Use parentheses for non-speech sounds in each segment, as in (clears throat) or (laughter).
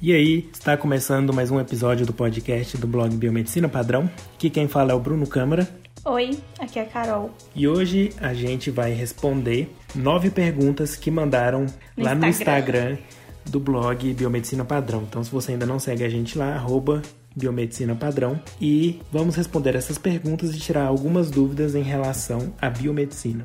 E aí, está começando mais um episódio do podcast do blog Biomedicina Padrão. Aqui quem fala é o Bruno Câmara. Oi, aqui é a Carol. E hoje a gente vai responder nove perguntas que mandaram No lá no Instagram. Instagram do blog Biomedicina Padrão. Então, se você ainda não segue a gente lá, arroba Biomedicina Padrão. E vamos responder essas perguntas e tirar algumas dúvidas em relação à biomedicina.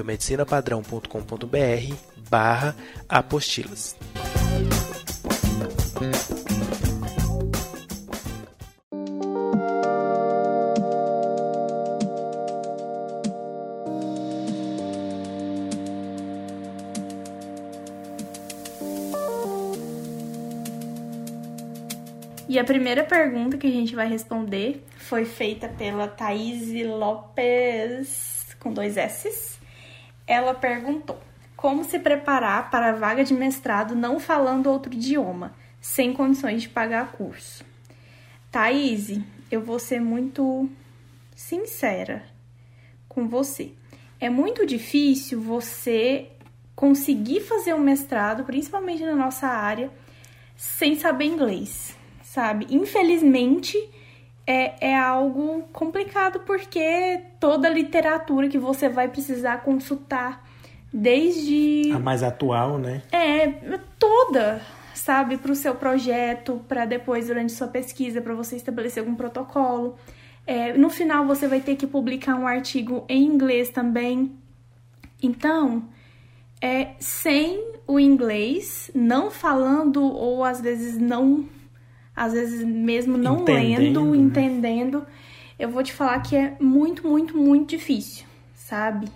biomedicinapadrão.com.br barra apostilas. E a primeira pergunta que a gente vai responder foi feita pela Thaís Lopes, com dois S's. Ela perguntou: Como se preparar para a vaga de mestrado não falando outro idioma, sem condições de pagar curso? Thaís, eu vou ser muito sincera com você. É muito difícil você conseguir fazer um mestrado, principalmente na nossa área, sem saber inglês, sabe? Infelizmente é, é algo complicado porque toda a literatura que você vai precisar consultar, desde A mais atual, né? é, toda, sabe, para o seu projeto, para depois, durante sua pesquisa, para você estabelecer algum protocolo. É, no final, você vai ter que publicar um artigo em inglês também. Então, é, sem o inglês, não falando, ou às vezes não, às vezes mesmo não Entendendo, lendo, né? entendendo, eu vou te falar que é muito, muito, muito difícil, sabe?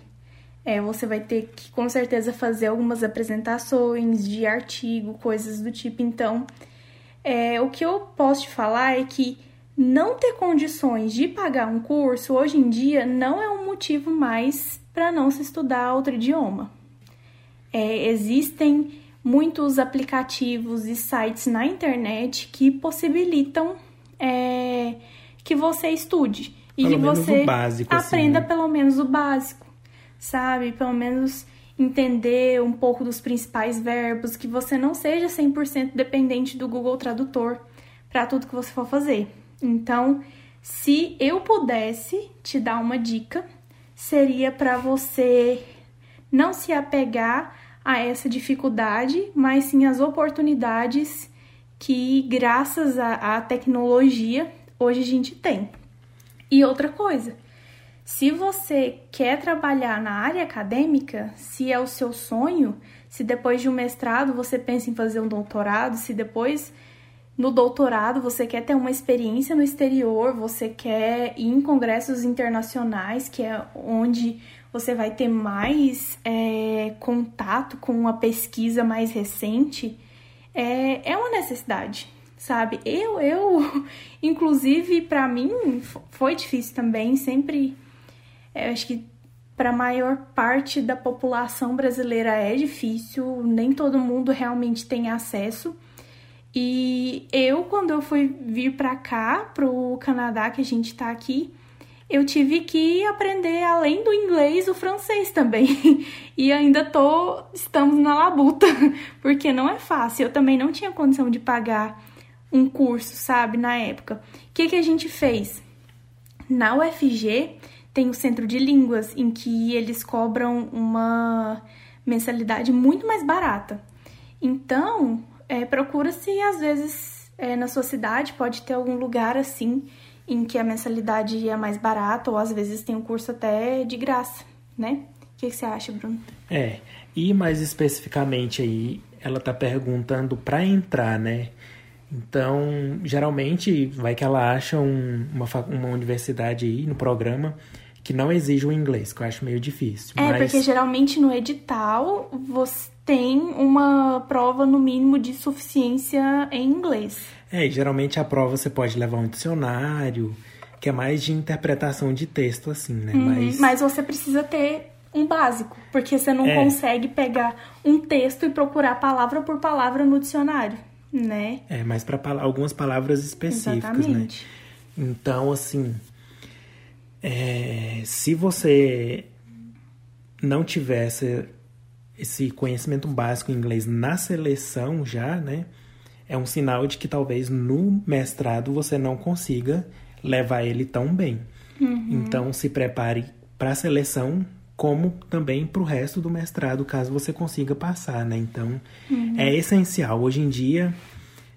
É, você vai ter que com certeza fazer algumas apresentações de artigo, coisas do tipo. Então, é, o que eu posso te falar é que não ter condições de pagar um curso hoje em dia não é um motivo mais para não se estudar outro idioma. É, existem muitos aplicativos e sites na internet que possibilitam é, que você estude e Pelo que você básico, assim, aprenda né? pelo menos o básico, sabe? Pelo menos entender um pouco dos principais verbos, que você não seja 100% dependente do Google Tradutor para tudo que você for fazer. Então, se eu pudesse te dar uma dica, seria para você não se apegar a essa dificuldade, mas sim as oportunidades que, graças à à tecnologia, hoje a gente tem. E outra coisa, se você quer trabalhar na área acadêmica, se é o seu sonho, se depois de um mestrado você pensa em fazer um doutorado, se depois no doutorado você quer ter uma experiência no exterior, você quer ir em congressos internacionais, que é onde você vai ter mais é, contato com uma pesquisa mais recente, é, é uma necessidade, sabe? Eu, eu (laughs) inclusive, para mim foi difícil também, sempre eu acho que para a maior parte da população brasileira é difícil, nem todo mundo realmente tem acesso. E eu, quando eu fui vir para cá, pro Canadá, que a gente tá aqui, eu tive que aprender, além do inglês, o francês também. (laughs) E ainda tô, estamos na labuta, (laughs) porque não é fácil. Eu também não tinha condição de pagar um curso, sabe, na época. O que, que a gente fez? Na UFG tem o centro de línguas, em que eles cobram uma mensalidade muito mais barata. Então, é, procura-se, às vezes, é, na sua cidade, pode ter algum lugar assim, em que a mensalidade é mais barata, ou às vezes tem um curso até de graça, né? O que, que você acha, Bruno? É, e mais especificamente aí, ela tá perguntando para entrar, né? Então, geralmente, vai que ela acha um- uma, uma universidade aí no programa que não exige o inglês, que eu acho meio difícil. É, mas... porque geralmente no edital você tem uma prova no mínimo de suficiência em inglês. É, e geralmente a prova você pode levar um dicionário, que é mais de interpretação de texto, assim, né? Uhum, mas... mas você precisa ter um básico, porque você não É. consegue pegar um texto e procurar palavra por palavra no dicionário, né? É, mas para algumas palavras específicas, né? Exatamente. Então, assim, é, se você não tivesse esse conhecimento básico em inglês na seleção já, né? É um sinal de que talvez no mestrado você não consiga levar ele tão bem. Então, se prepare para a seleção como também para o resto do mestrado, caso você consiga passar, né? Então, é essencial. Hoje em dia,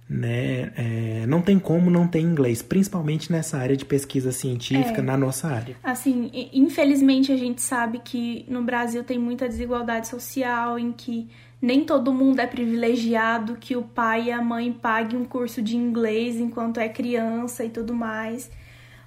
né, é, não tem como não ter inglês, principalmente nessa área de pesquisa científica, É. na nossa área. Assim, infelizmente a gente sabe que no Brasil tem muita desigualdade social, em que nem todo mundo é privilegiado, que o pai e a mãe paguem um curso de inglês enquanto é criança e tudo mais.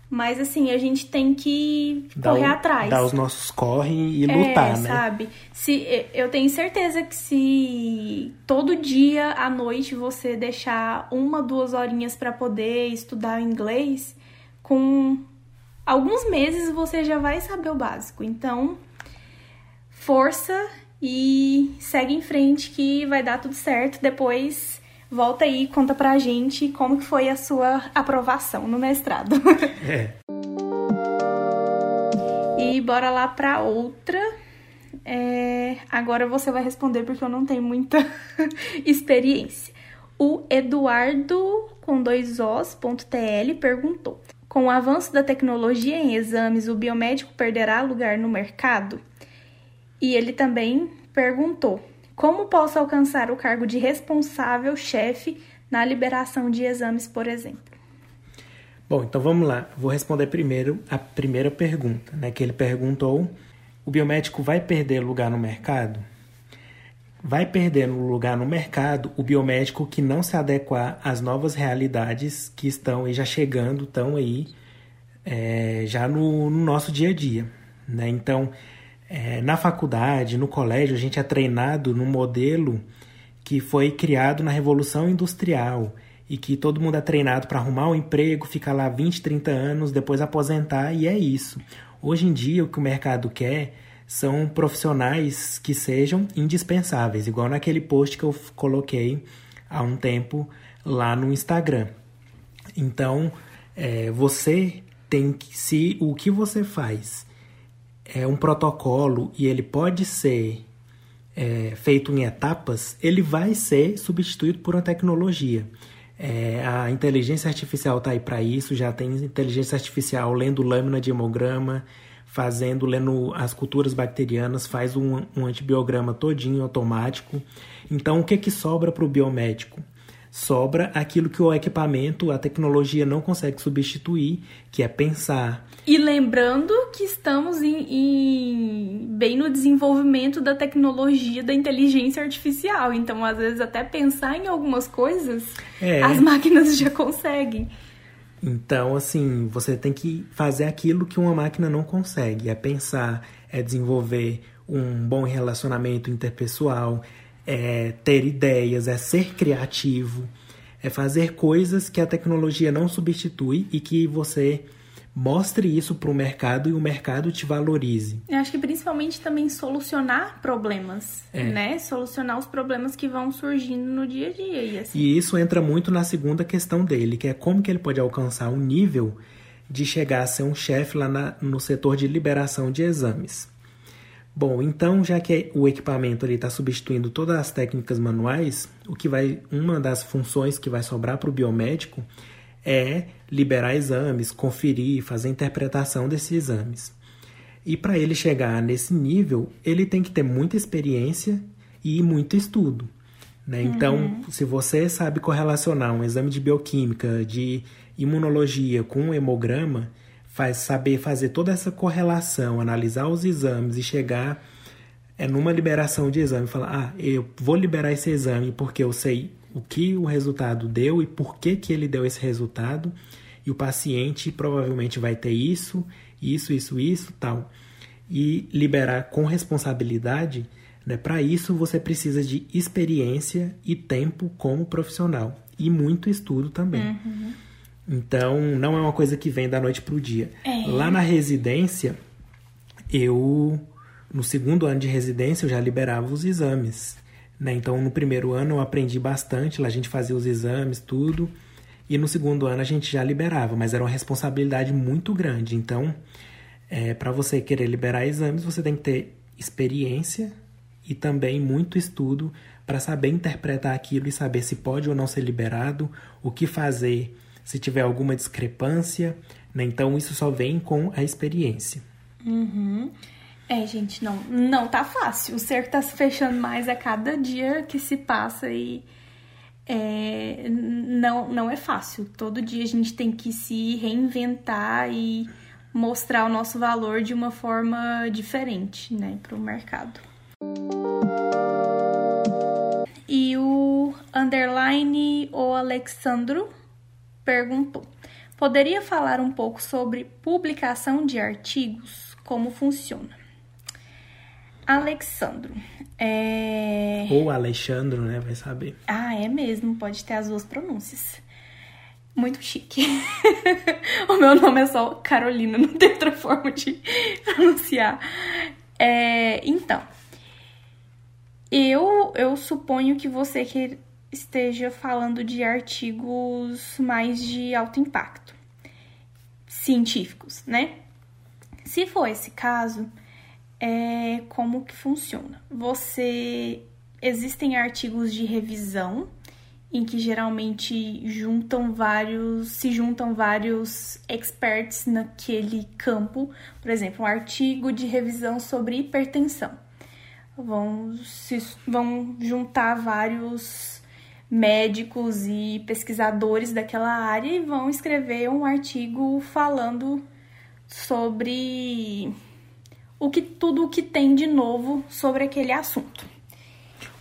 Mas assim, a gente tem que Dar correr o- atrás. Dar os nossos corre e lutar, é, né? sabe? Se, eu tenho certeza que se todo dia à noite você deixar uma, duas horinhas para poder estudar inglês, com alguns meses você já vai saber o básico. Então, força e segue em frente que vai dar tudo certo. Depois volta aí e conta pra gente como que foi a sua aprovação no mestrado. (laughs) É. E bora lá pra outra. É, Agora você vai responder porque eu não tenho muita (laughs) experiência. O Eduardo com dois os, ponto TL, perguntou: Com o avanço da tecnologia em exames, o biomédico perderá lugar no mercado? E ele também perguntou: Como posso alcançar o cargo de responsável chefe na liberação de exames, por exemplo? Bom, então vamos lá. Vou responder primeiro a primeira pergunta, né? Que ele perguntou: o biomédico vai perder lugar no mercado? Vai perder lugar no mercado o biomédico que não se adequar às novas realidades que estão aí já chegando, estão aí é, já no, no nosso dia a dia, né? Então, é, na faculdade, no colégio, a gente é treinado num modelo que foi criado na Revolução Industrial e que todo mundo é treinado para arrumar um emprego, ficar lá 20, 30 anos, depois aposentar e é isso. Hoje em dia, o que o mercado quer são profissionais que sejam indispensáveis, igual naquele post que eu coloquei há um tempo lá no Instagram. Então, é, você tem que, se o que você faz é um protocolo e ele pode ser é, feito em etapas, ele vai ser substituído por uma tecnologia. É, a inteligência artificial está aí para isso, já tem inteligência artificial lendo lâmina de hemograma, fazendo, lendo as culturas bacterianas, faz um, um antibiograma todinho automático. Então, o que, que sobra para o biomédico? Sobra aquilo que o equipamento, a tecnologia não consegue substituir, que é pensar, E lembrando que estamos em, em- bem no desenvolvimento da tecnologia da inteligência artificial. Então, às vezes, até pensar em algumas coisas, É. as máquinas já conseguem. Então, assim, você tem que fazer aquilo que uma máquina não consegue. É pensar, é desenvolver um bom relacionamento interpessoal, é ter ideias, é ser criativo, é fazer coisas que a tecnologia não substitui e que você mostre isso para o mercado e o mercado te valorize. Eu acho que principalmente também solucionar problemas, É. né? Solucionar os problemas que vão surgindo no dia a dia. E assim, E isso entra muito na segunda questão dele, que é como que ele pode alcançar um nível de chegar a ser um chefe lá na- no setor de liberação de exames. Bom, então já que o equipamento está substituindo todas as técnicas manuais, o que vai uma das funções que vai sobrar para o biomédico é liberar exames, conferir, fazer interpretação desses exames. E para ele chegar nesse nível, ele tem que ter muita experiência e muito estudo. Né? Então, se você sabe correlacionar um exame de bioquímica, de imunologia com um hemograma, faz saber fazer toda essa correlação, analisar os exames e chegar é numa liberação de exame, falar, ah, eu vou liberar esse exame porque eu sei o que o resultado deu e por que, que ele deu esse resultado, e o paciente provavelmente vai ter isso, isso, isso, isso, tal, e liberar com responsabilidade, né, para isso você precisa de experiência e tempo como profissional e muito estudo também. Uhum. Então, não é uma coisa que vem da noite para o dia. É. Lá na residência, eu, no segundo ano de residência, eu já liberava os exames. Né? Então, no primeiro ano, eu aprendi bastante, lá a gente fazia os exames, tudo. E no segundo ano, a gente já liberava, mas era uma responsabilidade muito grande. Então, é, para você querer liberar exames, você tem que ter experiência e também muito estudo para saber interpretar aquilo e saber se pode ou não ser liberado, o que fazer se tiver alguma discrepância. Né? Então, isso só vem com a experiência. Uhum. É, gente, não, não tá fácil. O cerco tá se fechando mais a cada dia que se passa e é, não, não é fácil. Todo dia a gente tem que se reinventar e mostrar o nosso valor de uma forma diferente, né, para o mercado. E o underline o Alexandro perguntou: Poderia falar um pouco sobre publicação de artigos? Como funciona? Alexandro. É... Ou Alexandro, né? Vai saber. Ah, é mesmo, pode ter as duas pronúncias. Muito chique. (laughs) o meu nome é só Carolina, não tem outra forma de (laughs) pronunciar. É, então, eu, eu suponho que você que esteja falando de artigos mais de alto impacto, científicos, né? Se for esse caso, é como que funciona? Você existem artigos de revisão em que geralmente juntam vários, se juntam vários experts naquele campo, por exemplo, um artigo de revisão sobre hipertensão vão, se, vão juntar vários médicos e pesquisadores daquela área e vão escrever um artigo falando sobre o que tudo o que tem de novo sobre aquele assunto.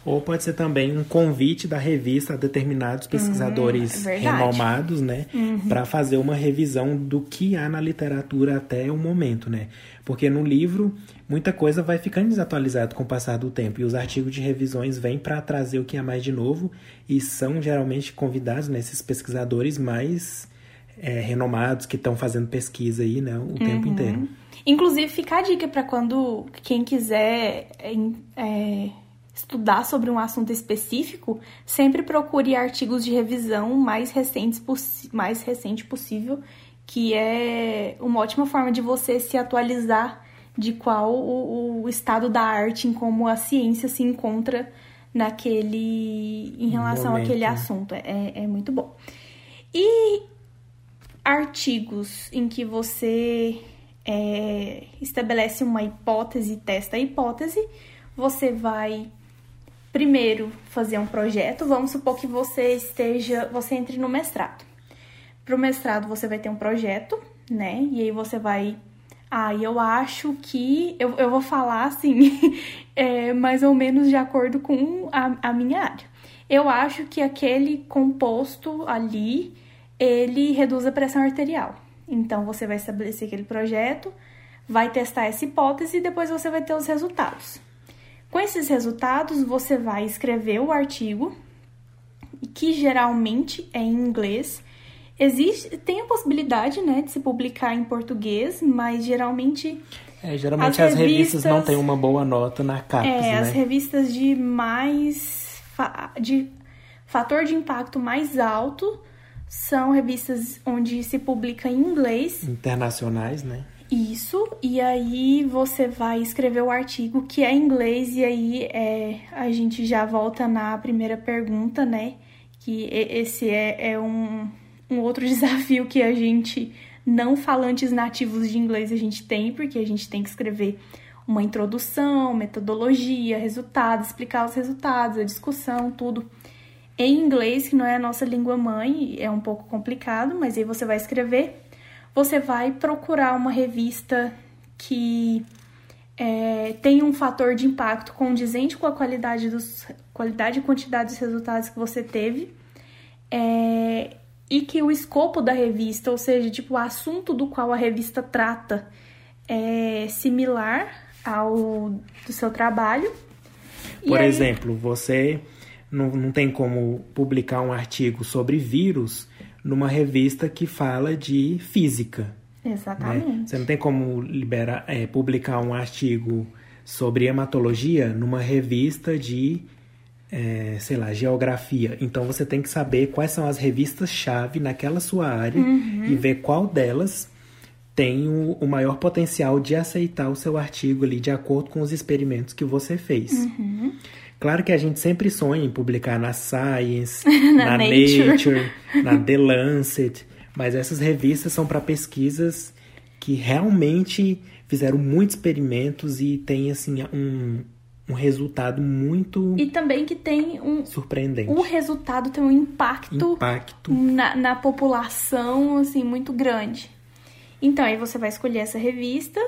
Ou pode ser também um convite da revista a determinados pesquisadores Hum, é renomados, né, para fazer uma revisão do que há na literatura até o momento, né? Porque no livro muita coisa vai ficando desatualizada com o passar do tempo e os artigos de revisões vêm para trazer o que há mais de novo e são geralmente convidados nesses pesquisadores mais é, renomados que estão fazendo pesquisa aí, né, o tempo inteiro. Inclusive, fica a dica para quando quem quiser é, estudar sobre um assunto específico, sempre procure artigos de revisão mais recentes mais recente possível, que é uma ótima forma de você se atualizar de qual o, o estado da arte em como a ciência se encontra naquele em relação Momento, àquele né? assunto. É, é muito bom. E artigos em que você é, estabelece uma hipótese, testa a hipótese, você vai primeiro fazer um projeto. Vamos supor que você esteja, você entre no mestrado. Para o mestrado você vai ter um projeto, né? E aí você vai, ah, eu acho que eu, eu vou falar assim, (laughs) é, mais ou menos de acordo com a, a minha área. Eu acho que aquele composto ali ele reduz a pressão arterial. Então você vai estabelecer aquele projeto, vai testar essa hipótese e depois você vai ter os resultados. Com esses resultados, você vai escrever o artigo, que geralmente é em inglês. Existe, tem a possibilidade, né, de se publicar em português, mas geralmente É, geralmente As as, revistas, não revistas- têm uma boa nota na CAPES, é, né? as revistas de mais fa- de fator de impacto mais alto são revistas onde se publica em inglês Internacionais, né? Isso, e aí você vai escrever o artigo que é em inglês, e aí é, a gente já volta na primeira pergunta, né? Que esse é, é um, um outro (laughs) desafio que a gente, não falantes nativos de inglês, a gente tem, porque a gente tem que escrever uma introdução, metodologia, resultados, explicar os resultados, a discussão, tudo. Em inglês, que não é a nossa língua mãe, é um pouco complicado, mas aí você vai escrever você vai procurar uma revista que é, tem um fator de impacto condizente com a qualidade, dos, qualidade e quantidade dos resultados que você teve. é, e que o escopo da revista, ou seja, tipo, o assunto do qual a revista trata, é similar ao do seu trabalho. Por exemplo, você não, não tem como publicar um artigo sobre vírus numa revista que fala de física. Exatamente. Né? Você não tem como liberar, é, publicar um artigo sobre hematologia numa revista de, é, sei lá, geografia. Então você tem que saber quais são as revistas-chave naquela sua área uhum. e ver qual delas tem o, o, maior potencial de aceitar o seu artigo ali de acordo com os experimentos que você fez. Uhum. Claro que a gente sempre sonha em publicar na Science, (laughs) na, na Nature. Nature, na The Lancet, mas essas revistas são para pesquisas que realmente fizeram muitos experimentos e tem assim um, um resultado muito e também que tem um surpreendente. O resultado tem um impacto, impacto. Na, na população assim muito grande. Então aí você vai escolher essa revista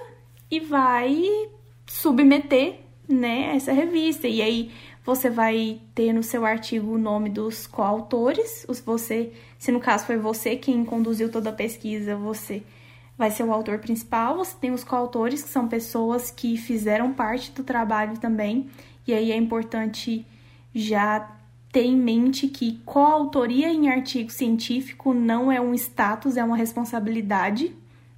e vai submeter, né, essa revista. E aí você vai ter no seu artigo o nome dos coautores, os você, se no caso foi você quem conduziu toda a pesquisa, você vai ser o autor principal. Você tem os coautores, que são pessoas que fizeram parte do trabalho também. E aí é importante já ter em mente que coautoria em artigo científico não é um status, é uma responsabilidade,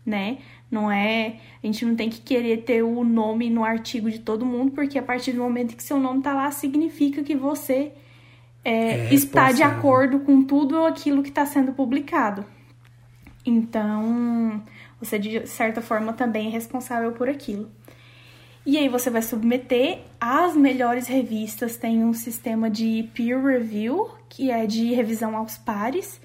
né? Não é, a gente não tem que querer ter o nome no artigo de todo mundo, porque a partir do momento que seu nome tá lá, significa que você é, É está de acordo com tudo aquilo que está sendo publicado. Então, você de certa forma também é responsável por aquilo. E aí você vai submeter as melhores revistas, tem um sistema de peer review, que é de revisão aos pares.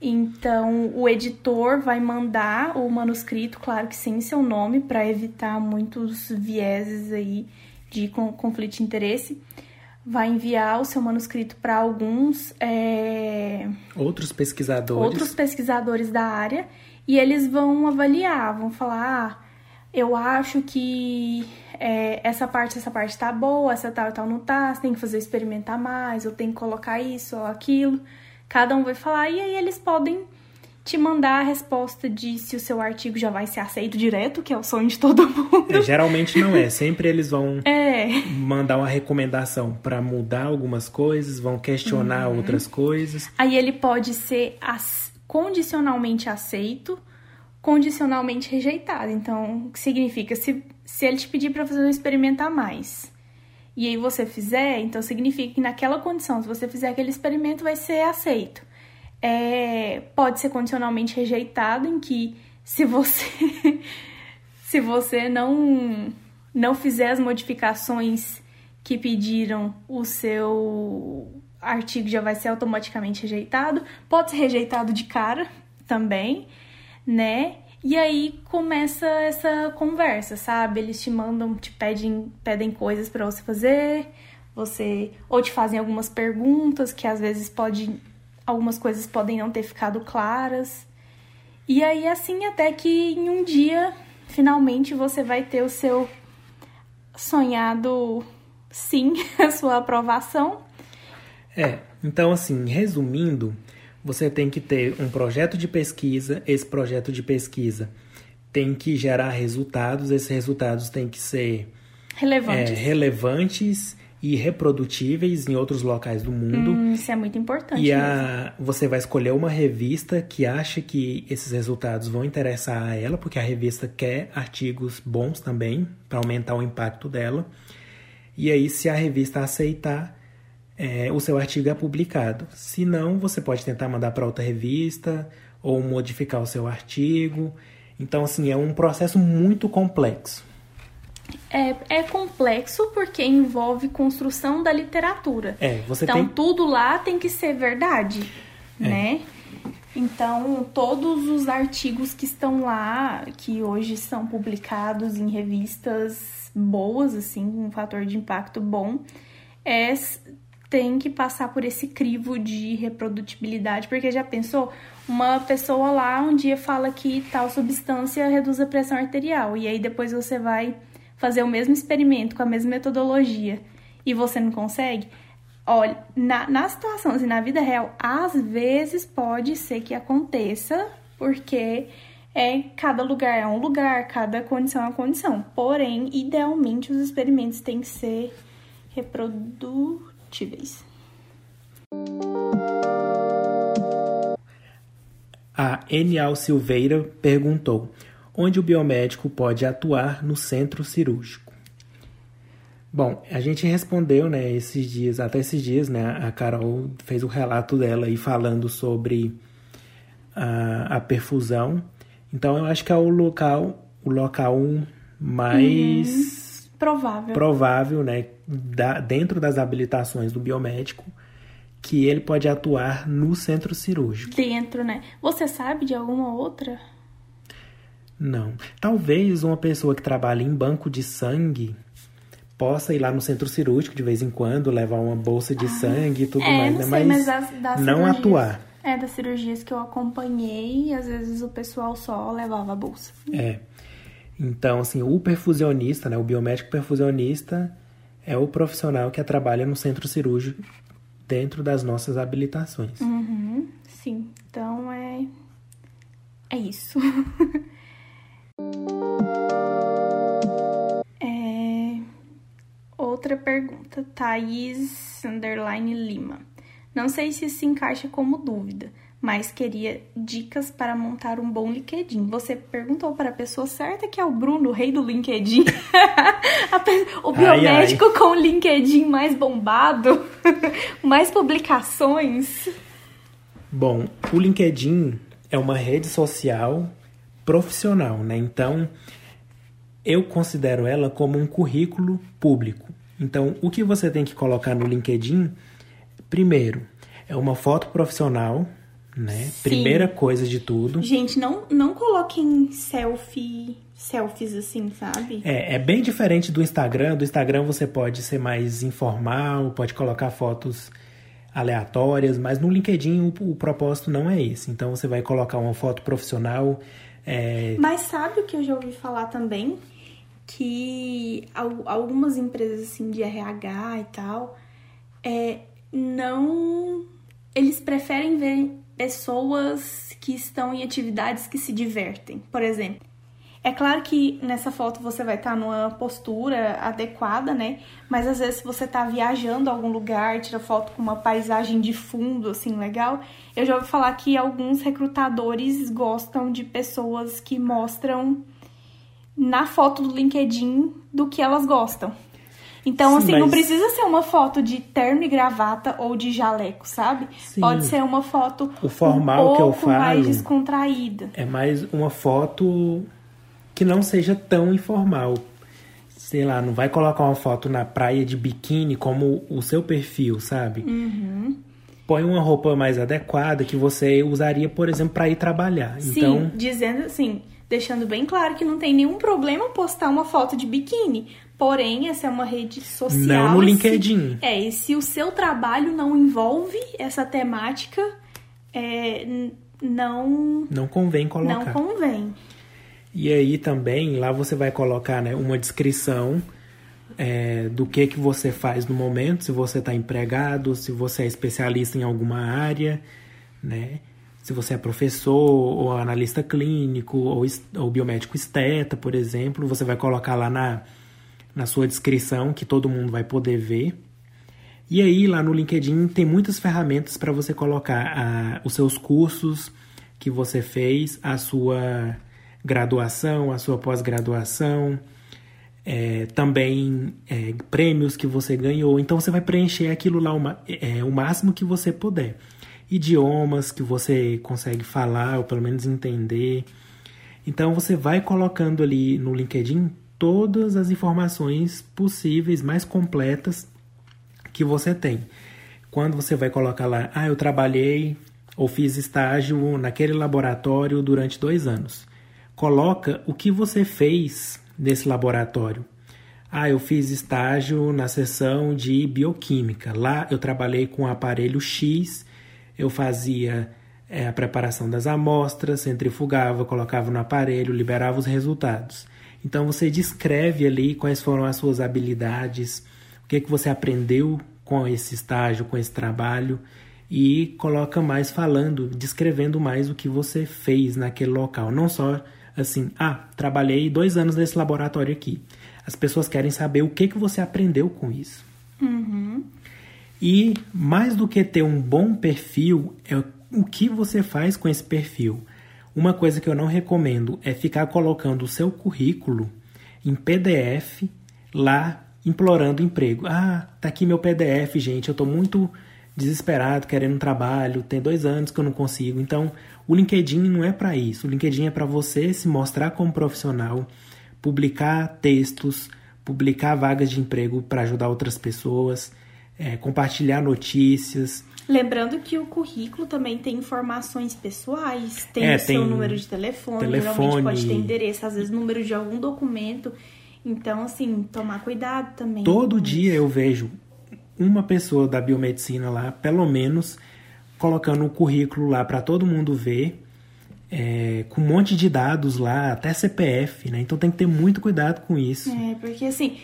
Então, o editor vai mandar o manuscrito, claro que sem seu nome, para evitar muitos vieses aí de con- conflito de interesse. Vai enviar o seu manuscrito para alguns é, Outros pesquisadores. outros pesquisadores da área e eles vão avaliar, vão falar, ah, eu acho que é, essa parte, essa parte tá boa, essa tal, tal não tá, você tem que fazer experimentar mais, eu tenho que colocar isso ou aquilo. Cada um vai falar e aí eles podem te mandar a resposta de se o seu artigo já vai ser aceito direto, que é o sonho de todo mundo. É, geralmente não é. Sempre eles vão (laughs) É, mandar uma recomendação para mudar algumas coisas, vão questionar Uhum. outras coisas. Aí ele pode ser ac- condicionalmente aceito, condicionalmente rejeitado. Então, o que significa? Se, se ele te pedir para fazer um experimento a mais e aí você fizer, então significa que naquela condição, se você fizer aquele experimento, vai ser aceito. É, pode ser condicionalmente rejeitado, em que se você (laughs) se você não não fizer as modificações que pediram, o seu artigo já vai ser automaticamente rejeitado. Pode ser rejeitado de cara também, né? E aí começa essa conversa, sabe? Eles te mandam, te pedem, pedem coisas para você fazer, você ou te fazem algumas perguntas que às vezes pode algumas coisas podem não ter ficado claras. E aí assim até que em um dia finalmente você vai ter o seu sonhado sim, (laughs) a sua aprovação. É, então assim, resumindo, você tem que ter um projeto de pesquisa, esse projeto de pesquisa tem que gerar resultados, esses resultados têm que ser é, Relevante. relevantes e reprodutíveis em outros locais do mundo. Hum, isso é muito importante. E a, você vai escolher uma revista que acha que esses resultados vão interessar a ela, porque a revista quer artigos bons também, para aumentar o impacto dela. E aí, se a revista aceitar, é, o seu artigo é publicado. Se não, você pode tentar mandar para outra revista ou modificar o seu artigo. Então, assim, é um processo muito complexo. É, é complexo porque envolve construção da literatura. É, você então tem tudo lá tem que ser verdade, É. né? Então todos os artigos que estão lá, que hoje são publicados em revistas boas, assim, com um fator de impacto bom, é tem que passar por esse crivo de reprodutibilidade, porque já pensou uma pessoa lá um dia fala que tal substância reduz a pressão arterial e aí depois você vai fazer o mesmo experimento com a mesma metodologia e você não consegue? Olha, na, na situação, assim, na vida real, às vezes pode ser que aconteça, porque é cada lugar é um lugar, cada condição é uma condição. Porém, idealmente os experimentos têm que ser reprodutíveis. A Enial Silveira perguntou: onde o biomédico pode atuar no centro cirúrgico? Bom, a gente respondeu, né, esses dias, até esses dias, né, a Carol fez o relato dela aí falando sobre a, a perfusão. Então, eu acho que é o local, o local mais uhum. provável, provável, né, da, dentro das habilitações do biomédico, que ele pode atuar no centro cirúrgico. Dentro, né? Você sabe de alguma outra? Não. Talvez uma pessoa que trabalha em banco de sangue possa ir lá no centro cirúrgico de vez em quando, levar uma bolsa de ah, sangue e tudo é, mais, né? Sei, mas, mas das, das não atuar. É, das cirurgias que eu acompanhei, às vezes o pessoal só levava a bolsa. É. Então, assim, o perfusionista, né, o biomédico perfusionista é o profissional que trabalha no centro cirúrgico dentro das nossas habilitações. Uhum, sim, então é é isso. (laughs) é... Outra pergunta, Thaís Underline Lima. Não sei se isso se encaixa como dúvida, mas queria dicas para montar um bom LinkedIn. Você perguntou para a pessoa certa que é o Bruno, o rei do LinkedIn. (laughs) o biomédico ai, ai. com o LinkedIn mais bombado, (laughs) mais publicações. Bom, o LinkedIn é uma rede social profissional, né? Então, eu considero ela como um currículo público. Então, o que você tem que colocar no LinkedIn, primeiro, é uma foto profissional, né? Sim. Primeira coisa de tudo. Gente, não, não coloquem selfie, selfies assim, sabe? É, é bem diferente do Instagram. Do Instagram você pode ser mais informal, pode colocar fotos aleatórias, mas no LinkedIn o, o propósito não é esse. Então você vai colocar uma foto profissional. É... Mas sabe o que eu já ouvi falar também? Que algumas empresas assim de RH e tal é, não. Eles preferem ver pessoas que estão em atividades que se divertem. Por exemplo, é claro que nessa foto você vai estar numa postura adequada, né? Mas às vezes você está viajando a algum lugar, tira foto com uma paisagem de fundo, assim, legal. Eu já ouvi falar que alguns recrutadores gostam de pessoas que mostram na foto do LinkedIn do que elas gostam. Então, Sim, assim, mas... não precisa ser uma foto de terno e gravata ou de jaleco, sabe? Sim. Pode ser uma foto o formal um que eu falo mais descontraída. É mais uma foto que não seja tão informal. Sei lá, não vai colocar uma foto na praia de biquíni como o seu perfil, sabe? Uhum. Põe uma roupa mais adequada que você usaria, por exemplo, para ir trabalhar. Sim, então, dizendo assim, deixando bem claro que não tem nenhum problema postar uma foto de biquíni. Porém, essa é uma rede social. Não no LinkedIn. Se, é, e se o seu trabalho não envolve essa temática, é, não. Não convém colocar. Não convém. E aí também, lá você vai colocar né, uma descrição é, do que, que você faz no momento, se você está empregado, se você é especialista em alguma área, né? Se você é professor, ou analista clínico, ou, ou biomédico esteta, por exemplo, você vai colocar lá na, na sua descrição que todo mundo vai poder ver. E aí, lá no LinkedIn, tem muitas ferramentas para você colocar a, os seus cursos que você fez, a sua graduação, a sua pós-graduação, é, também é, prêmios que você ganhou. Então, você vai preencher aquilo lá uma, é, o máximo que você puder. Idiomas que você consegue falar, ou pelo menos entender. Então, você vai colocando ali no LinkedIn todas as informações possíveis, mais completas que você tem. Quando você vai colocar lá, ah, eu trabalhei ou fiz estágio naquele laboratório durante dois anos. Coloca o que você fez nesse laboratório. Ah, eu fiz estágio na seção de bioquímica. Lá eu trabalhei com o aparelho X, eu fazia é, a preparação das amostras, centrifugava, colocava no aparelho, liberava os resultados. Então você descreve ali quais foram as suas habilidades, o que, é que você aprendeu com esse estágio, com esse trabalho. e coloca mais falando, descrevendo mais o que você fez naquele local. Não só assim, ah, trabalhei dois anos nesse laboratório aqui. As pessoas querem saber o que, que você aprendeu com isso. Uhum. E mais do que ter um bom perfil, é o que você faz com esse perfil. Uma coisa que eu não recomendo é ficar colocando o seu currículo em PDF lá implorando emprego. Ah, tá aqui meu PDF, gente. Eu tô muito desesperado, querendo um trabalho. Tem dois anos que eu não consigo. Então, o LinkedIn não é para isso. O LinkedIn é para você se mostrar como profissional, publicar textos, publicar vagas de emprego para ajudar outras pessoas, é, compartilhar notícias. Lembrando que o currículo também tem informações pessoais, tem É, o seu tem número de telefone, telefone. geralmente pode ter endereço, às vezes número de algum documento. Então, assim, tomar cuidado também. Todo dia isso. eu vejo uma pessoa da biomedicina lá, pelo menos, colocando o currículo lá para todo mundo ver, é, com um monte de dados lá, até CPF, né? Então tem que ter muito cuidado com isso. É, porque assim,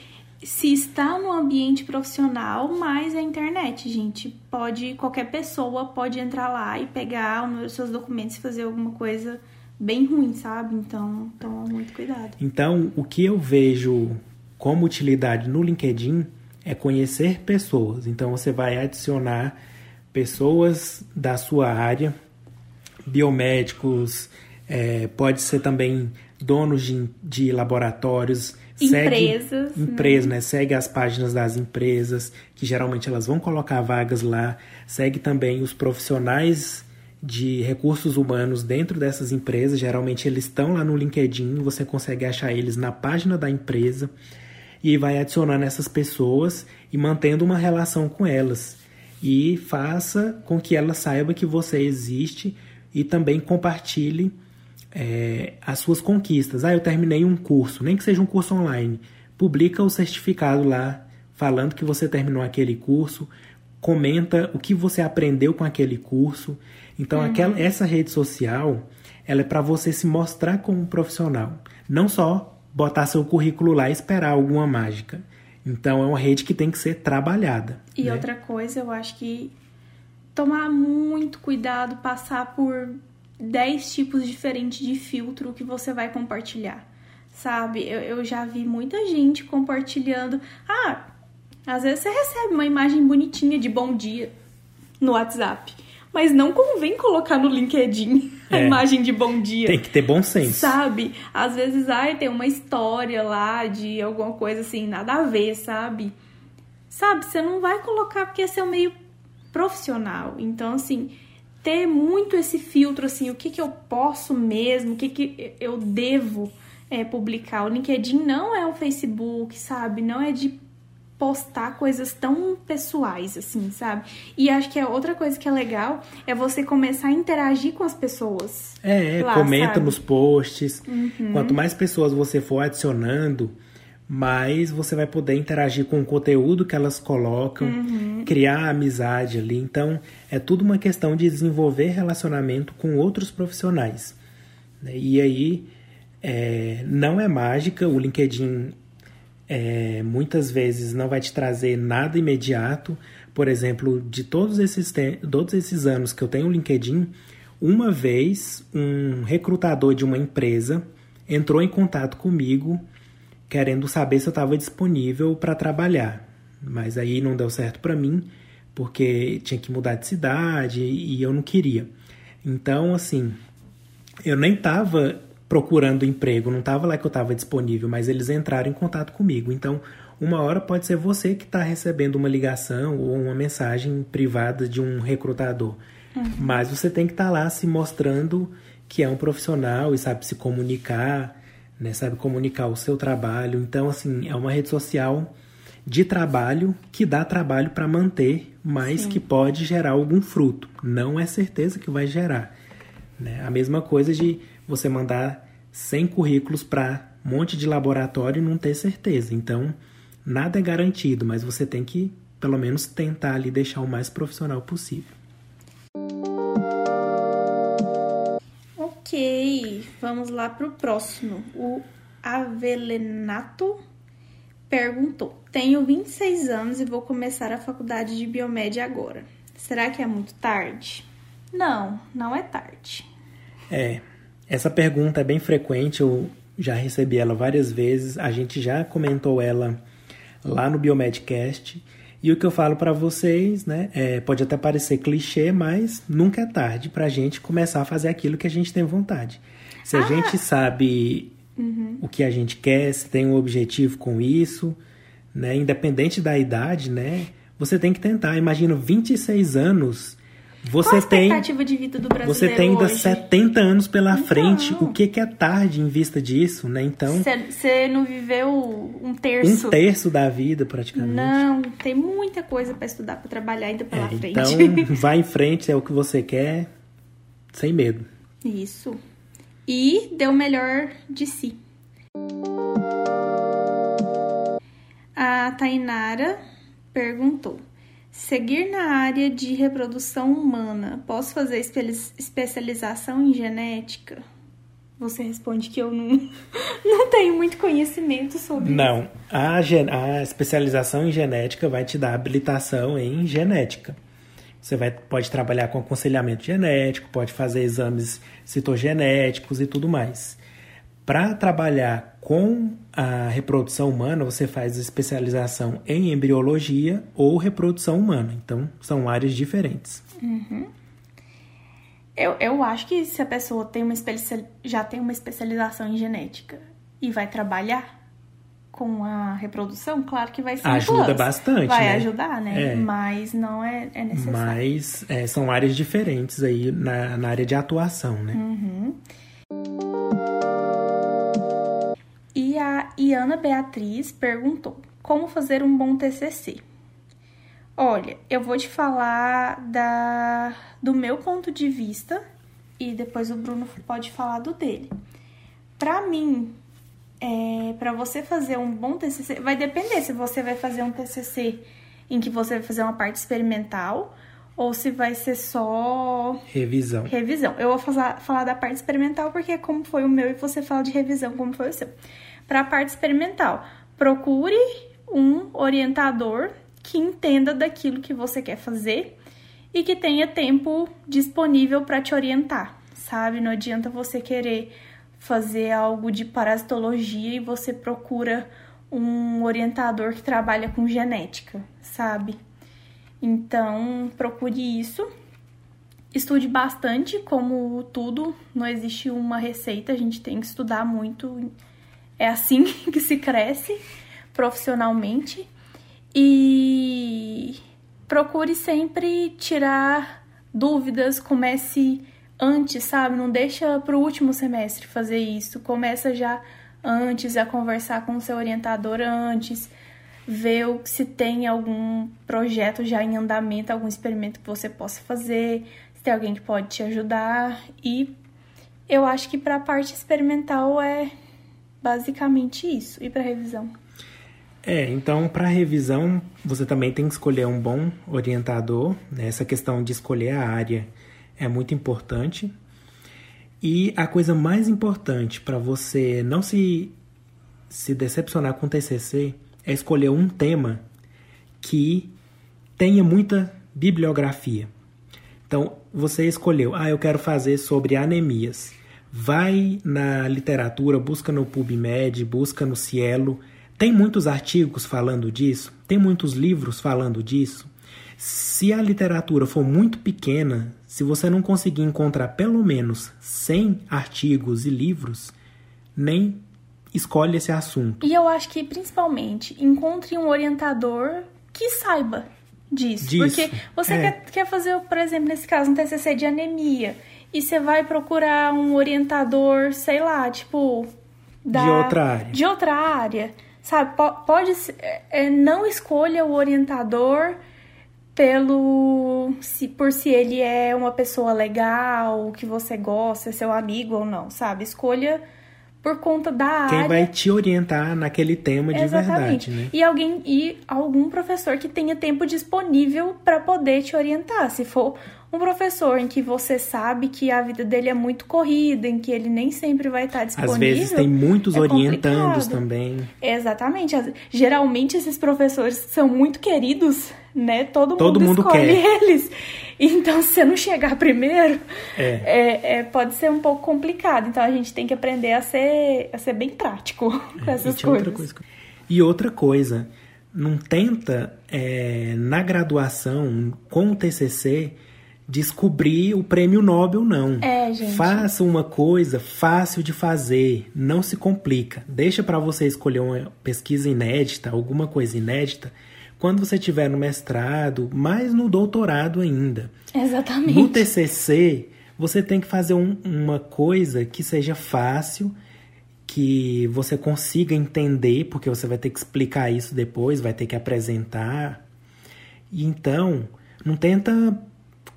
se está no ambiente profissional, mais a internet, gente. Pode, qualquer pessoa pode entrar lá e pegar os seus documentos e fazer alguma coisa bem ruim, sabe? Então, toma muito cuidado. Então, o que eu vejo como utilidade no LinkedIn é conhecer pessoas. Então, você vai adicionar pessoas da sua área, biomédicos, é, pode ser também donos de, de laboratórios. Empresas, Segue, empresas, né? Segue as páginas das empresas, que geralmente elas vão colocar vagas lá. Segue também os profissionais de recursos humanos dentro dessas empresas. Geralmente eles estão lá no LinkedIn, você consegue achar eles na página da empresa e vai adicionando essas pessoas e mantendo uma relação com elas. E faça com que ela saiba que você existe e também compartilhe é, as suas conquistas. Ah, eu terminei um curso, nem que seja um curso online. Publica o certificado lá, falando que você terminou aquele curso, comenta o que você aprendeu com aquele curso. Então, aquela, essa rede social, ela é para você se mostrar como um profissional, não só botar seu currículo lá e esperar alguma mágica. Então, é uma rede que tem que ser trabalhada. E né? outra coisa, eu acho que tomar muito cuidado, passar por 10 tipos diferentes de filtro que você vai compartilhar. Sabe? Eu, eu já vi muita gente compartilhando. Ah, às vezes você recebe uma imagem bonitinha de bom dia no WhatsApp. Mas não convém colocar no LinkedIn a É. imagem de bom dia. Tem que ter bom senso. Sabe? Às vezes, ai, tem uma história lá de alguma coisa assim, nada a ver, sabe? Sabe, você não vai colocar porque esse é um meio profissional. Então, assim, ter muito esse filtro, assim, o que, que eu posso mesmo, o que, que eu devo é, publicar. O LinkedIn não é o Facebook, sabe? Não é de postar coisas tão pessoais, assim, sabe? E acho que a outra coisa que é legal é você começar a interagir com as pessoas. É, é, lá, comenta sabe? Uhum. nos posts. Quanto mais pessoas você for adicionando, mais você vai poder interagir com o conteúdo que elas colocam, Uhum. criar amizade ali. Então, é tudo uma questão de desenvolver relacionamento com outros profissionais. né? E aí, é, não é mágica, o LinkedIn é, muitas vezes não vai te trazer nada imediato. Por exemplo, de todos esses, todos esses anos que eu tenho o LinkedIn, uma vez um recrutador de uma empresa entrou em contato comigo querendo saber se eu estava disponível para trabalhar. Mas aí não deu certo para mim, porque tinha que mudar de cidade e eu não queria. Então, assim, eu nem estava procurando emprego, não estava lá que eu estava disponível, mas eles entraram em contato comigo. Então, uma hora pode ser você que está recebendo uma ligação ou uma mensagem privada de um recrutador. Mas você tem que estar lá se mostrando que é um profissional e sabe se comunicar, né? sabe comunicar o seu trabalho. Então, assim, é uma rede social de trabalho que dá trabalho para manter, mas que pode gerar algum fruto. Não é certeza que vai gerar. Né? A mesma coisa de você mandar 100 currículos para um monte de laboratório e não ter certeza. Então, nada é garantido, mas você tem que, pelo menos, tentar ali deixar o mais profissional possível. Ok, vamos lá pro próximo. O Avelenato perguntou: Tenho 26 anos e vou começar a faculdade de biomédia agora. Será que é muito tarde? Não, não é tarde. É, essa pergunta é bem frequente, eu já recebi ela várias vezes, a gente já comentou ela lá no Biomedcast. E o que eu falo para vocês, né, é, pode até parecer clichê, mas nunca é tarde para a gente começar a fazer aquilo que a gente tem vontade. Se a ah. gente sabe uhum. o que a gente quer, se tem um objetivo com isso, né, independente da idade, né, você tem que tentar. Imagina 26 anos você Qual a expectativa tem, de vida do brasileiro Você tem ainda hoje? 70 anos pela então, frente. O que, que é tarde em vista disso, né? Então. Você não viveu um terço. Um terço da vida, praticamente. Não, tem muita coisa para estudar, para trabalhar ainda pela é, frente. Então, (laughs) vai em frente, é o que você quer, sem medo. Isso. E dê o melhor de si. A Tainara perguntou: Seguir na área de reprodução humana, posso fazer especialização em genética? Você responde que eu não, (laughs) não tenho muito conhecimento sobre não. isso. Não, a, a especialização em genética vai te dar habilitação em genética. Você vai, pode trabalhar com aconselhamento genético, pode fazer exames citogenéticos e tudo mais. Para trabalhar com a reprodução humana, você faz especialização em embriologia ou reprodução humana. Então, são áreas diferentes. Uhum. Eu, eu acho que se a pessoa tem uma já tem uma especialização em genética e vai trabalhar com a reprodução, claro que vai ser Ajuda um bastante, Vai né? ajudar, né? É. Mas não é, é necessário. Mas é, são áreas diferentes aí na, na área de atuação, né? Uhum. E a Iana Beatriz perguntou: como fazer um bom TCC? Olha, eu vou te falar da, do meu ponto de vista e depois o Bruno pode falar do dele. Para mim, é, para você fazer um bom TCC, vai depender se você vai fazer um TCC em que você vai fazer uma parte experimental ou se vai ser só revisão. Revisão. Eu vou falar, falar da parte experimental porque é como foi o meu e você fala de revisão como foi o seu para a parte experimental. Procure um orientador que entenda daquilo que você quer fazer e que tenha tempo disponível para te orientar, sabe? Não adianta você querer fazer algo de parasitologia e você procura um orientador que trabalha com genética, sabe? Então, procure isso. Estude bastante, como tudo, não existe uma receita, a gente tem que estudar muito é assim (laughs) que se cresce profissionalmente. E procure sempre tirar dúvidas, comece antes, sabe? Não deixa para o último semestre fazer isso. Começa já antes a conversar com o seu orientador antes, ver se tem algum projeto já em andamento, algum experimento que você possa fazer, se tem alguém que pode te ajudar. E eu acho que para a parte experimental é basicamente isso. E para revisão? É, então para revisão você também tem que escolher um bom orientador. Né? Essa questão de escolher a área é muito importante. E a coisa mais importante para você não se, se decepcionar com o TCC é escolher um tema que tenha muita bibliografia. Então, você escolheu, ah, eu quero fazer sobre anemias. Vai na literatura, busca no PubMed, busca no Cielo. Tem muitos artigos falando disso, tem muitos livros falando disso. Se a literatura for muito pequena, se você não conseguir encontrar pelo menos 100 artigos e livros, nem escolhe esse assunto. E eu acho que, principalmente, encontre um orientador que saiba disso. disso. Porque você é. quer, quer fazer, por exemplo, nesse caso, um TCC de anemia e você vai procurar um orientador, sei lá, tipo. Da, de outra área. De outra área. Sabe? Pode. É, não escolha o orientador pelo. Se, por se ele é uma pessoa legal, que você gosta, é seu amigo ou não, sabe? Escolha por conta da Quem área. vai te orientar naquele tema de Exatamente. verdade, né? E alguém e algum professor que tenha tempo disponível para poder te orientar. Se for um professor em que você sabe que a vida dele é muito corrida, em que ele nem sempre vai estar disponível. Às vezes tem muitos é orientandos complicado. também. Exatamente. Geralmente esses professores são muito queridos, né? Todo, Todo mundo, mundo escolhe quer. (laughs) eles. Então, se você não chegar primeiro, É. é, é, pode ser um pouco complicado. Então, a gente tem que aprender a ser, a ser bem prático (laughs) com essas E tinha outra coisas. coisa E outra coisa, não tenta é, na graduação com o TCC descobrir o prêmio Nobel não. É, gente. Faça uma coisa fácil de fazer, não se complica. Deixa para você escolher uma pesquisa inédita, alguma coisa inédita, quando você estiver no mestrado, mas no doutorado ainda. Exatamente. No TCC, você tem que fazer um- uma coisa que seja fácil, que você consiga entender, porque você vai ter que explicar isso depois, vai ter que apresentar. E Então, não tenta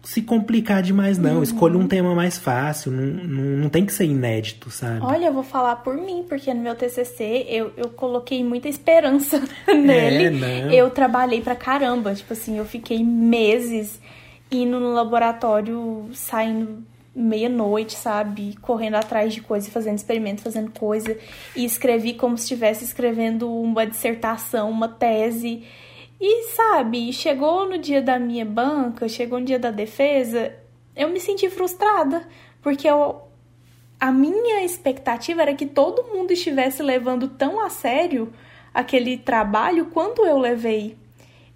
se complicar demais, não. Uhum. Escolha um tema mais fácil, não, não, não tem que ser inédito, sabe? Olha, eu vou falar por mim, porque no meu TCC eu, eu coloquei muita esperança (laughs) nele. É, não. Eu trabalhei pra caramba, tipo assim, eu fiquei meses indo no laboratório, saindo meia-noite, sabe? Correndo atrás de coisa, fazendo experimento, fazendo coisa. E escrevi como se estivesse escrevendo uma dissertação, uma tese. E, sabe, chegou no dia da minha banca, chegou no dia da defesa, eu me senti frustrada, porque eu, a minha expectativa era que todo mundo estivesse levando tão a sério aquele trabalho quanto eu levei.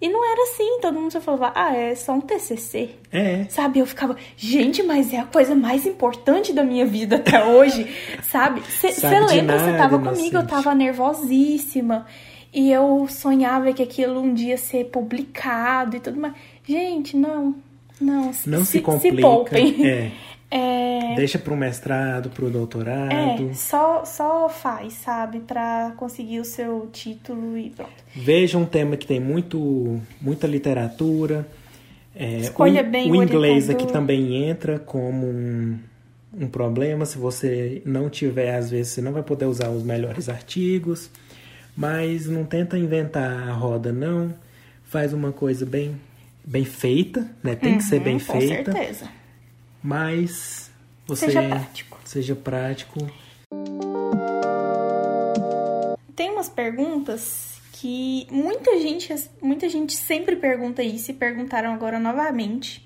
E não era assim, todo mundo só falava, ah, é só um TCC. É. Sabe, eu ficava, gente, mas é a coisa mais importante da minha vida até hoje, (laughs) sabe? Você lembra, você tava comigo, eu tava nervosíssima. E eu sonhava que aquilo um dia ser publicado e tudo mais. Gente, não, não, Não se, se complica. poupem. É. (laughs) É, Deixa pro mestrado, pro doutorado. é, só, só faz, sabe? Pra conseguir o seu título e pronto. Veja um tema que tem muito, muita literatura. É, Escolha o, bem o o inglês orientador. aqui também entra como um, um problema. Se você não tiver, às vezes você não vai poder usar os melhores artigos. Mas não tenta inventar a roda, não. Faz uma coisa bem, bem feita, né? Tem que ser Uhum, bem com feita. certeza. Mas você Seja prático. seja prático. Tem umas perguntas que muita gente, muita gente sempre pergunta isso e perguntaram agora novamente.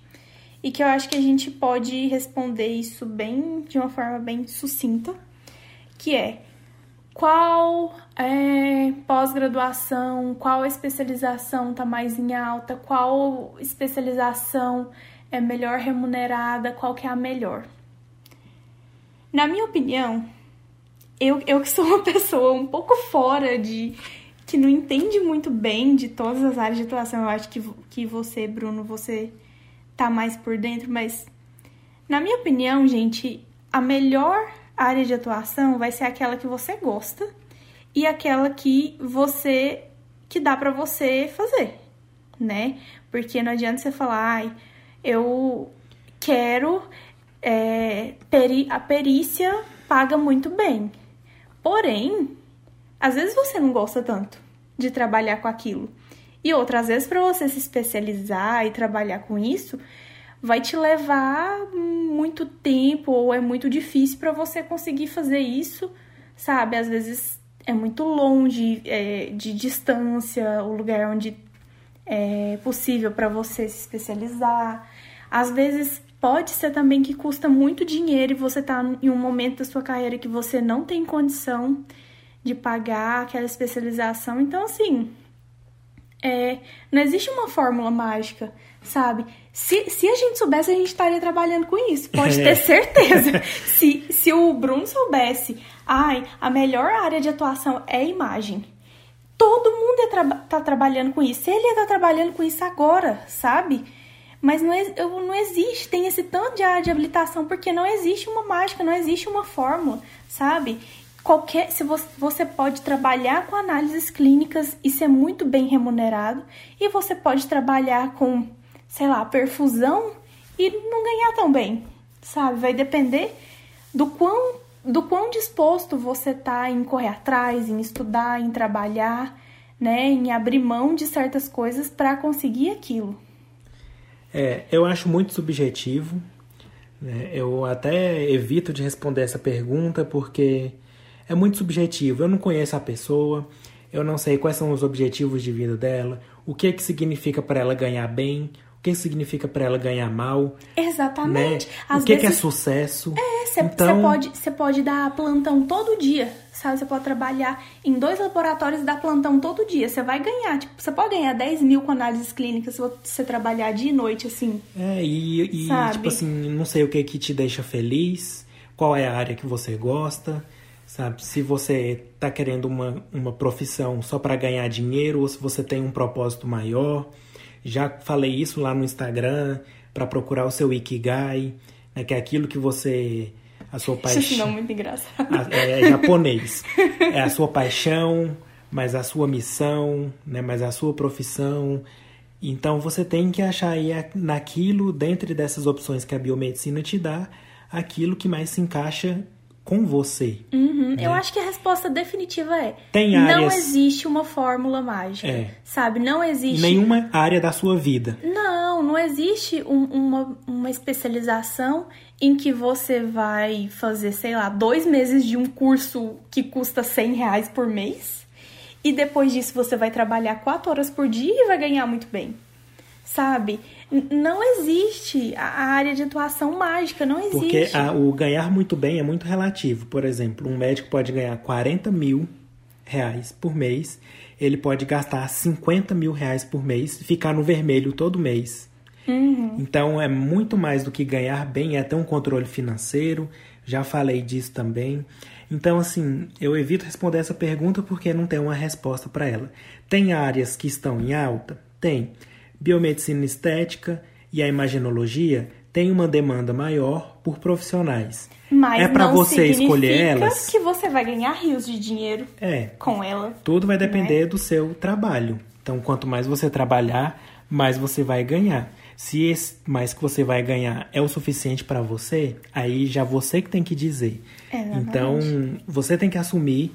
E que eu acho que a gente pode responder isso bem de uma forma bem sucinta, que é qual é, pós-graduação, qual especialização está mais em alta, qual especialização é melhor remunerada, qual que é a melhor. Na minha opinião, eu, eu que sou uma (laughs) pessoa um pouco fora de. que não entende muito bem de todas as áreas de atuação, eu acho que, que você, Bruno, você tá mais por dentro, mas na minha opinião, gente, a melhor área de atuação vai ser aquela que você gosta e aquela que você que dá pra você fazer, né? Porque não adianta você falar, ai, eu quero é, peri a perícia paga muito bem. Porém, às vezes você não gosta tanto de trabalhar com aquilo. E outras vezes, para você se especializar e trabalhar com isso, vai te levar muito tempo ou é muito difícil para você conseguir fazer isso, sabe? Às vezes é muito longe é, de distância o lugar onde é possível para você se especializar. Às vezes pode ser também que custa muito dinheiro e você tá em um momento da sua carreira que você não tem condição de pagar aquela especialização. Então, assim, é, não existe uma fórmula mágica, sabe? Se, se a gente soubesse, a gente estaria trabalhando com isso, pode (laughs) ter certeza. se, se o Bruno soubesse, ai, a melhor área de atuação é a imagem. Todo mundo ia tra tá trabalhando com isso. Ele ia estar tá trabalhando com isso agora, sabe? Mas não, não existe, tem esse tanto de área de habilitação, porque não existe uma mágica, não existe uma fórmula, sabe? Qualquer, se você, você pode trabalhar com análises clínicas e ser muito bem remunerado, e você pode trabalhar com, sei lá, perfusão e não ganhar tão bem, sabe? Vai depender do quão, do quão disposto você tá em correr atrás, em estudar, em trabalhar, né? Em abrir mão de certas coisas para conseguir aquilo. É, eu acho muito subjetivo. Né? Eu até evito de responder essa pergunta porque é muito subjetivo. Eu não conheço a pessoa, eu não sei quais são os objetivos de vida dela, o que que significa para ela ganhar bem, o que significa para ela ganhar mal. Exatamente. Né? o que, vezes... que é sucesso. É, você então... pode, pode dar plantão todo dia, sabe? Você pode trabalhar em dois laboratórios e dar plantão todo dia. Você vai ganhar, tipo, você pode ganhar 10 mil com análises clínicas se você trabalhar dia e noite, assim. É, e, e tipo assim, não sei o que que te deixa feliz, qual é a área que você gosta sabe? Se você está querendo uma, uma profissão só para ganhar dinheiro ou se você tem um propósito maior. Já falei isso lá no Instagram para procurar o seu Ikigai, né, que é aquilo que você a sua paixão. Isso não muito engraçado. É, é japonês. é a sua paixão, mas a sua missão, né, mas a sua profissão. Então você tem que achar aí naquilo, dentre dessas opções que a biomedicina te dá, aquilo que mais se encaixa com você. Uhum. Né? Eu acho que a resposta definitiva é: Tem áreas... não existe uma fórmula mágica. É. Sabe? Não existe. Nenhuma área da sua vida. Não, não existe um, uma, uma especialização em que você vai fazer, sei lá, dois meses de um curso que custa 100 reais por mês. E depois disso você vai trabalhar quatro horas por dia e vai ganhar muito bem. Sabe? Não existe a área de atuação mágica, não existe. Porque a, o ganhar muito bem é muito relativo. Por exemplo, um médico pode ganhar 40 mil reais por mês, ele pode gastar 50 mil reais por mês e ficar no vermelho todo mês. Uhum. Então é muito mais do que ganhar bem, é ter um controle financeiro. Já falei disso também. Então, assim, eu evito responder essa pergunta porque não tem uma resposta para ela. Tem áreas que estão em alta? Tem biomedicina estética e a imagenologia têm uma demanda maior por profissionais. Mas é para você escolher elas que você vai ganhar rios de dinheiro é, com ela. Tudo vai depender né? do seu trabalho. Então, quanto mais você trabalhar, mais você vai ganhar. Se esse mais que você vai ganhar é o suficiente para você, aí já você que tem que dizer. Exatamente. Então, você tem que assumir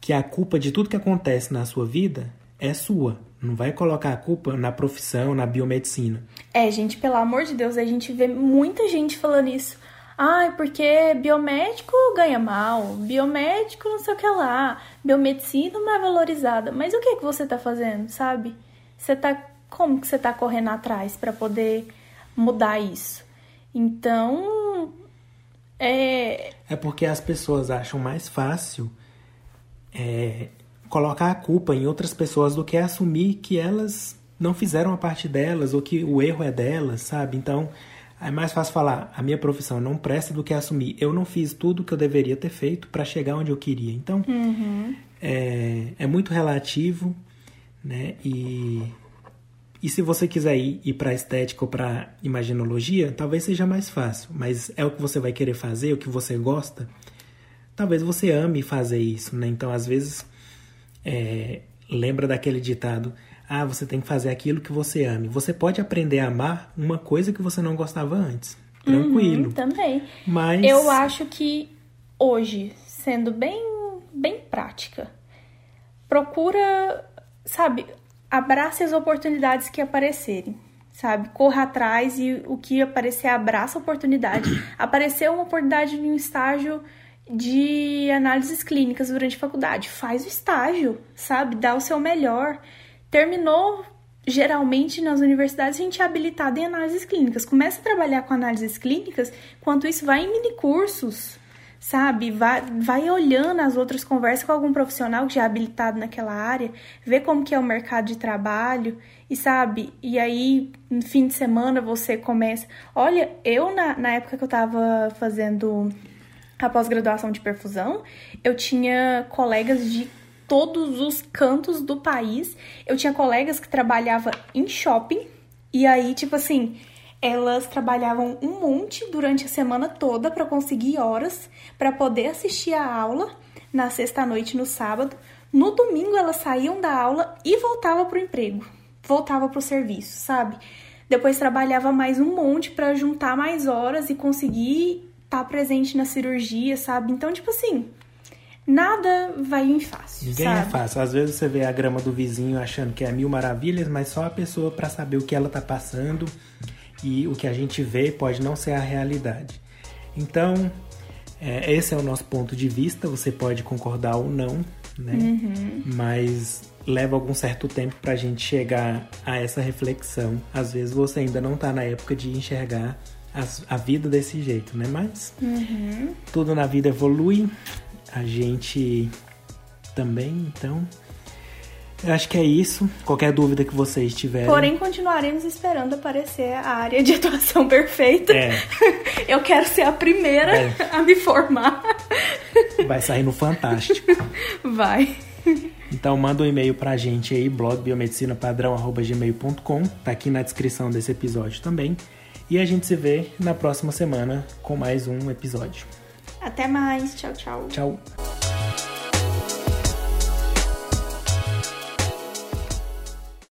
que a culpa de tudo que acontece na sua vida é sua. Não vai colocar a culpa na profissão, na biomedicina. É, gente, pelo amor de Deus, a gente vê muita gente falando isso. Ai, porque biomédico ganha mal, biomédico não sei o que lá, biomedicina não é valorizada. Mas o que que você tá fazendo, sabe? Você tá como que você tá correndo atrás para poder mudar isso? Então, é É porque as pessoas acham mais fácil é, colocar a culpa em outras pessoas do que assumir que elas não fizeram a parte delas ou que o erro é delas, sabe? Então, é mais fácil falar, a minha profissão não presta do que assumir. Eu não fiz tudo o que eu deveria ter feito para chegar onde eu queria. Então, uhum. é, é muito relativo, né? E, e se você quiser ir, ir para estética ou para imaginologia, talvez seja mais fácil. Mas é o que você vai querer fazer, o que você gosta. Talvez você ame fazer isso, né? Então, às vezes é, lembra daquele ditado: ah, você tem que fazer aquilo que você ame. Você pode aprender a amar uma coisa que você não gostava antes. Tranquilo. Uhum, também. Mas. Eu acho que hoje, sendo bem, bem prática, procura, sabe, abrace as oportunidades que aparecerem. Sabe, corra atrás e o que aparecer, abraça a oportunidade. (clears throat) Apareceu uma oportunidade em um estágio de análises clínicas durante a faculdade. Faz o estágio, sabe? Dá o seu melhor. Terminou, geralmente nas universidades a gente é habilitado em análises clínicas. Começa a trabalhar com análises clínicas, enquanto isso vai em mini cursos, sabe? Vai, vai olhando as outras conversas com algum profissional que já é habilitado naquela área, vê como que é o mercado de trabalho e sabe? E aí, no fim de semana você começa. Olha, eu na, na época que eu tava fazendo a pós-graduação de perfusão, eu tinha colegas de todos os cantos do país. Eu tinha colegas que trabalhavam em shopping e aí, tipo assim, elas trabalhavam um monte durante a semana toda para conseguir horas para poder assistir a aula na sexta noite no sábado. No domingo elas saíam da aula e voltavam pro emprego, voltava pro serviço, sabe? Depois trabalhava mais um monte para juntar mais horas e conseguir tá presente na cirurgia, sabe? Então, tipo assim, nada vai em fácil. Ninguém é sabe? é fácil. Às vezes você vê a grama do vizinho achando que é mil maravilhas, mas só a pessoa para saber o que ela tá passando e o que a gente vê pode não ser a realidade. Então, é, esse é o nosso ponto de vista. Você pode concordar ou não, né? Uhum. Mas leva algum certo tempo para a gente chegar a essa reflexão. Às vezes você ainda não está na época de enxergar as, a vida desse jeito, né? Mas Uhum. tudo na vida evolui, a gente também, então. Eu acho que é isso. Qualquer dúvida que vocês tiverem. Porém, continuaremos esperando aparecer a área de atuação perfeita. É, (laughs) Eu quero ser a primeira É. a me formar. vai sair no Fantástico. (laughs) Vai. Então manda um e-mail pra gente aí, blogbiomedicinapadrão.gmail.com, tá aqui na descrição desse episódio também. E a gente se vê na próxima semana com mais um episódio. Até mais. Tchau, tchau. Tchau!